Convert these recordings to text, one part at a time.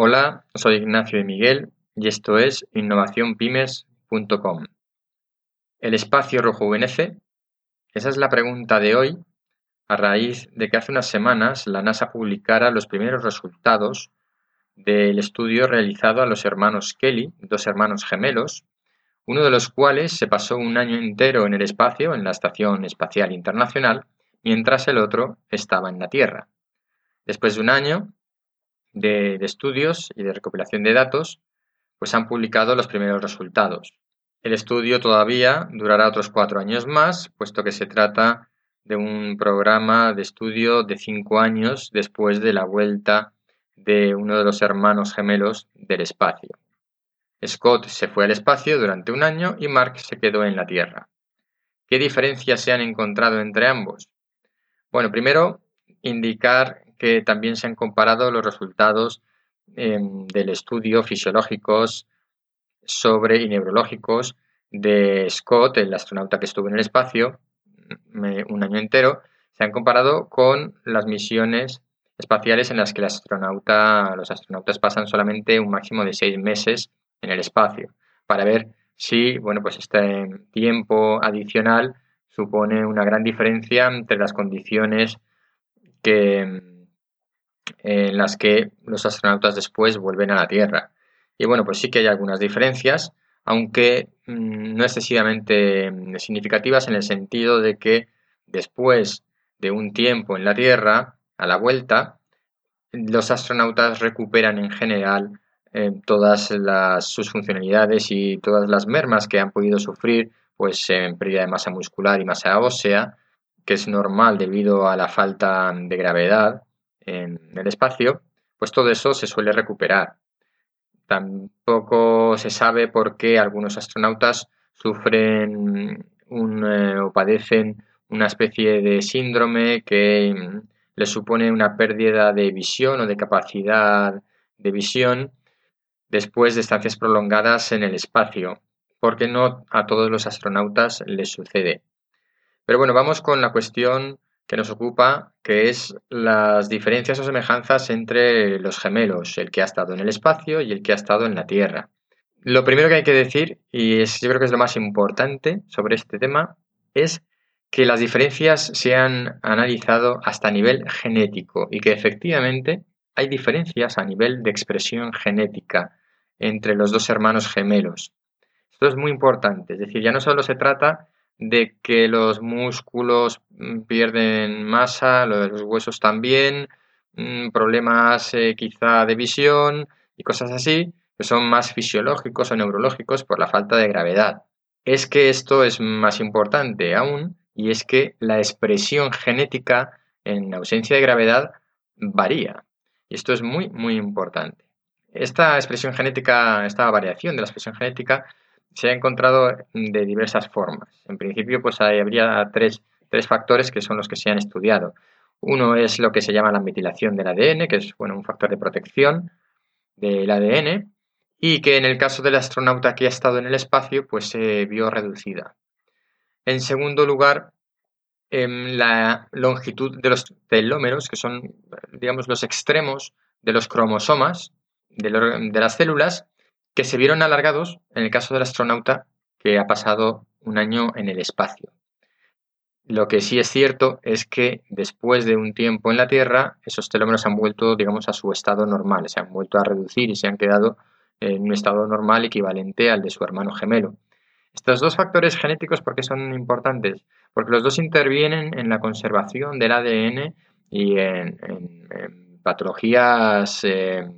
Hola, soy Ignacio de Miguel y esto es innovacionpymes.com. ¿El espacio rejuvenece? Esa es la pregunta de hoy a raíz de que hace unas semanas la NASA publicara los primeros resultados del estudio realizado a los hermanos Kelly, dos hermanos gemelos, uno de los cuales se pasó un año entero en el espacio, en la Estación Espacial Internacional, mientras el otro estaba en la Tierra. Después de un año, de, estudios y de recopilación de datos, pues han publicado los primeros resultados. El estudio todavía durará otros cuatro años más, puesto que se trata de un programa de estudio de cinco años después de la vuelta de uno de los hermanos gemelos del espacio. Scott se fue al espacio durante un año y Mark se quedó en la Tierra. ¿Qué diferencias se han encontrado entre ambos? Bueno, primero, indicar que también se han comparado los resultados em, del estudio fisiológicos sobre y neurológicos de Scott, el astronauta que estuvo en el espacio un año entero, se han comparado con las misiones espaciales en las que el astronauta, los astronautas pasan solamente un máximo de seis meses en el espacio, para ver si bueno, pues este tiempo adicional supone una gran diferencia entre las condiciones que, en las que los astronautas después vuelven a la Tierra. Y bueno, pues sí que hay algunas diferencias, aunque mm, no excesivamente mm, significativas en el sentido de que después de un tiempo en la Tierra, a la vuelta, los astronautas recuperan en general eh, todas sus funcionalidades y todas las mermas que han podido sufrir pues en pérdida de masa muscular y masa ósea, que es normal debido a la falta de gravedad en el espacio, pues todo eso se suele recuperar. Tampoco se sabe por qué algunos astronautas sufren eh, o padecen una especie de síndrome que mm, les supone una pérdida de visión o de capacidad de visión después de estancias prolongadas en el espacio, porque no a todos los astronautas les sucede. Pero bueno, vamos con la cuestión que nos ocupa, que es las diferencias o semejanzas entre los gemelos, el que ha estado en el espacio y el que ha estado en la Tierra. Lo primero que hay que decir, y es, yo creo que es lo más importante sobre este tema, es que las diferencias se han analizado hasta nivel genético y que efectivamente hay diferencias a nivel de expresión genética entre los dos hermanos gemelos. Esto es muy importante, es decir, ya no solo se trata de que los músculos mm, pierden masa, los huesos también, mm, problemas eh, quizá de visión y cosas así, que son más fisiológicos o neurológicos por la falta de gravedad. Es que esto es más importante aún y es que la expresión genética en ausencia de gravedad varía. Y esto es muy, muy importante. Esta expresión genética, esta variación de la expresión genética se ha encontrado de diversas formas. En principio, pues habría tres, factores que son los que se han estudiado. Uno es lo que se llama la metilación del ADN, que es bueno, un factor de protección del ADN, y que en el caso del astronauta que ha estado en el espacio, pues se vio reducida. En segundo lugar, em, la longitud de los telómeros, que son, digamos, los extremos de los cromosomas de las células, que se vieron alargados en el caso del astronauta que ha pasado un año en el espacio. Lo que sí es cierto es que después de un tiempo en la Tierra, esos telómeros han vuelto, digamos, a su estado normal, se han vuelto a reducir y se han quedado en un estado normal equivalente al de su hermano gemelo. Estos dos factores genéticos, ¿por qué son importantes? Porque los dos intervienen en la conservación del ADN y en, patologías eh,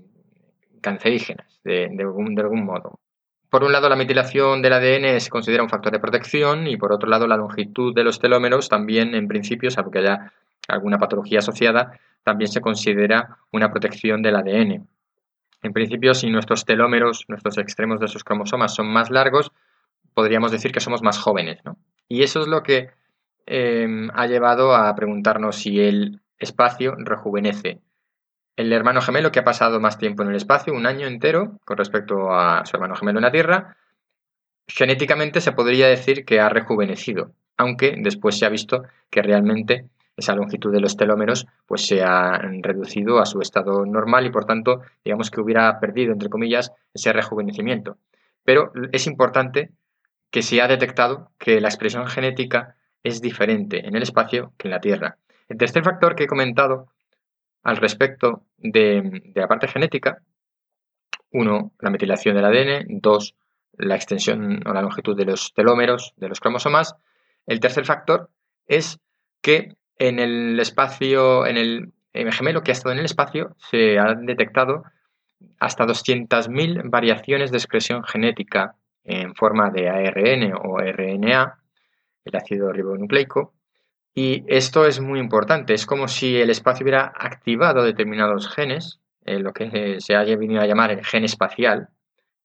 cancerígenas de, algún, modo. Por un lado, la metilación del ADN se considera un factor de protección y por otro lado, la longitud de los telómeros también, en principio, salvo que haya alguna patología asociada, también se considera una protección del ADN. En principio, si nuestros telómeros, nuestros extremos de esos cromosomas son más largos, podríamos decir que somos más jóvenes. Y eso es lo que eh, ha llevado a preguntarnos si el espacio rejuvenece el hermano gemelo que ha pasado más tiempo en el espacio, un año entero, con respecto a su hermano gemelo en la Tierra, genéticamente se podría decir que ha rejuvenecido, aunque después se ha visto que realmente esa longitud de los telómeros pues se ha reducido a su estado normal y por tanto digamos que hubiera perdido entre comillas ese rejuvenecimiento. Pero es importante que se ha detectado que la expresión genética es diferente en el espacio que en la Tierra. El tercer factor que he comentado al respecto de, la parte genética, uno, la metilación del ADN, dos, la extensión o la longitud de los telómeros de los cromosomas. El tercer factor es que en el espacio, en el, gemelo que ha estado en el espacio, se han detectado hasta 200.000 variaciones de expresión genética en forma de ARN o RNA, el ácido ribonucleico. Y esto es muy importante, es como si el espacio hubiera activado determinados genes, lo que se haya venido a llamar el gen espacial,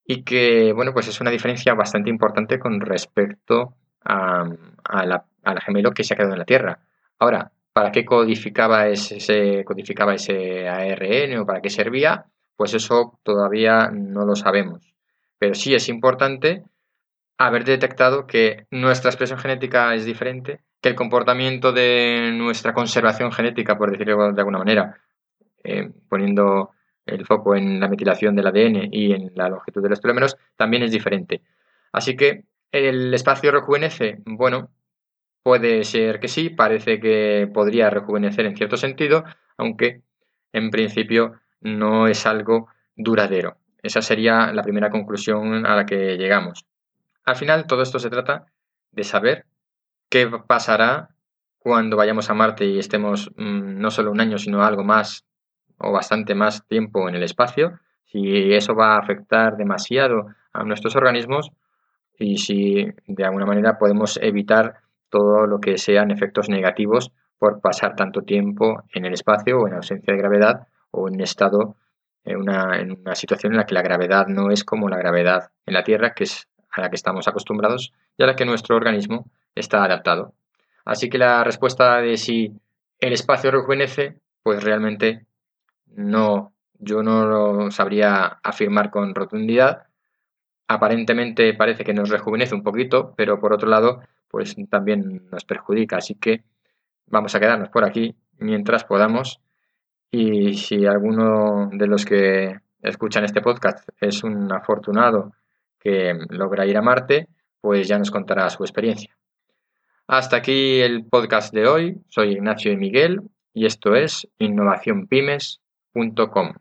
y que, bueno, pues es una diferencia bastante importante con respecto a, la, al gemelo que se ha quedado en la Tierra. Ahora, ¿para qué codificaba ese, codificaba ese ARN o para qué servía? Pues eso todavía no lo sabemos. Pero sí es importante haber detectado que nuestra expresión genética es diferente, que el comportamiento de nuestra conservación genética, por decirlo de alguna manera, eh, poniendo el foco en la metilación del ADN y en la longitud de los telómeros, también es diferente. Así que el espacio rejuvenece, bueno, puede ser que sí, parece que podría rejuvenecer en cierto sentido, aunque en principio no es algo duradero. Esa sería la primera conclusión a la que llegamos. Al final, todo esto se trata de saber qué pasará cuando vayamos a Marte y estemos mm, no solo un año, sino algo más o bastante más tiempo en el espacio, si eso va a afectar demasiado a nuestros organismos y si de alguna manera podemos evitar todo lo que sean efectos negativos por pasar tanto tiempo en el espacio o en ausencia de gravedad o en estado en una, en una situación en la que la gravedad no es como la gravedad en la Tierra, que es a la que estamos acostumbrados y a la que nuestro organismo está adaptado. Así que la respuesta de si el espacio rejuvenece, pues realmente no, yo no lo sabría afirmar con rotundidad. Aparentemente parece que nos rejuvenece un poquito, pero por otro lado, pues también nos perjudica. Así que vamos a quedarnos por aquí mientras podamos. Y si alguno de los que escuchan este podcast es un afortunado que logra ir a Marte, pues ya nos contará su experiencia. Hasta aquí el podcast de hoy. Soy Ignacio de Miguel y esto es Innovación Pymes com